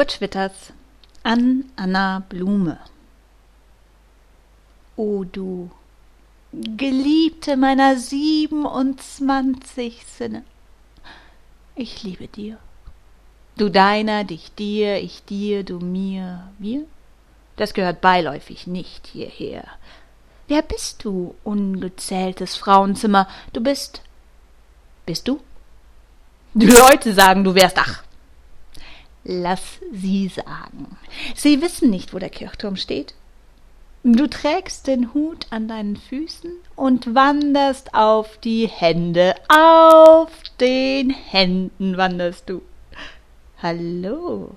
Kurt Schwitters an Anna Blume. O du, Geliebte meiner siebenundzwanzig Sinne, ich liebe dir. Du deiner, dich dir, ich dir, du mir, wir? Das gehört beiläufig nicht hierher. Wer bist du, ungezähltes Frauenzimmer? Du bist. Bist du? Die Leute sagen, du wärst. Ach, Lass sie sagen. Sie wissen nicht, wo der Kirchturm steht. Du trägst den Hut an deinen Füßen und wanderst auf die Hände. Auf den Händen wanderst du. Hallo.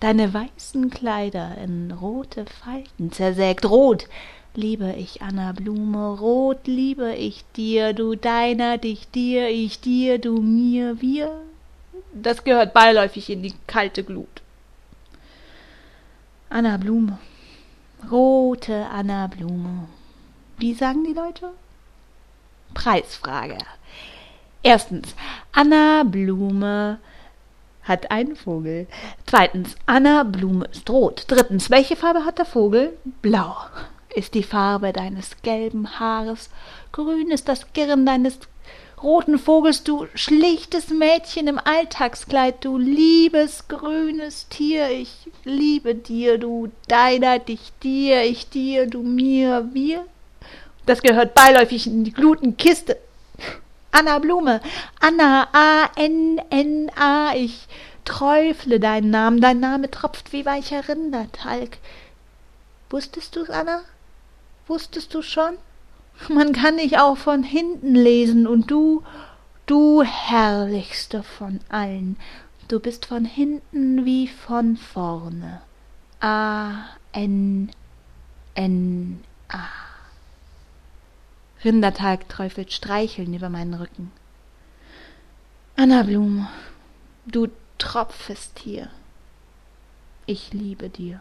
Deine weißen Kleider in rote Falten zersägt. Rot liebe ich Anna Blume, rot liebe ich dir, du deiner, dich dir, ich dir, du mir, wir das gehört beiläufig in die kalte Glut. Anna Blume. Rote Anna Blume. Wie sagen die Leute? Preisfrage. Erstens, Anna Blume hat einen Vogel. Zweitens, Anna Blume ist rot. Drittens, welche Farbe hat der Vogel? Blau ist die Farbe deines gelben Haares. Grün ist das Girren deines roten Vogels, du schlichtes Mädchen im Alltagskleid, du liebes grünes Tier, ich liebe dir, du deiner, dich dir, ich dir, du mir, wir. Das gehört beiläufig in die Glutenkiste. Anna Blume, Anna, A-N-N-A, ich träufle deinen Namen, dein Name tropft wie weicher Rindertalg. Wusstest du's, Anna? Wusstest du schon? Man kann dich auch von hinten lesen und du, du herrlichste von allen, du bist von hinten wie von vorne. A, N, N, A. Rindertag träufelt Streicheln über meinen Rücken. Anna Blume, du tropfest hier. Ich liebe dir.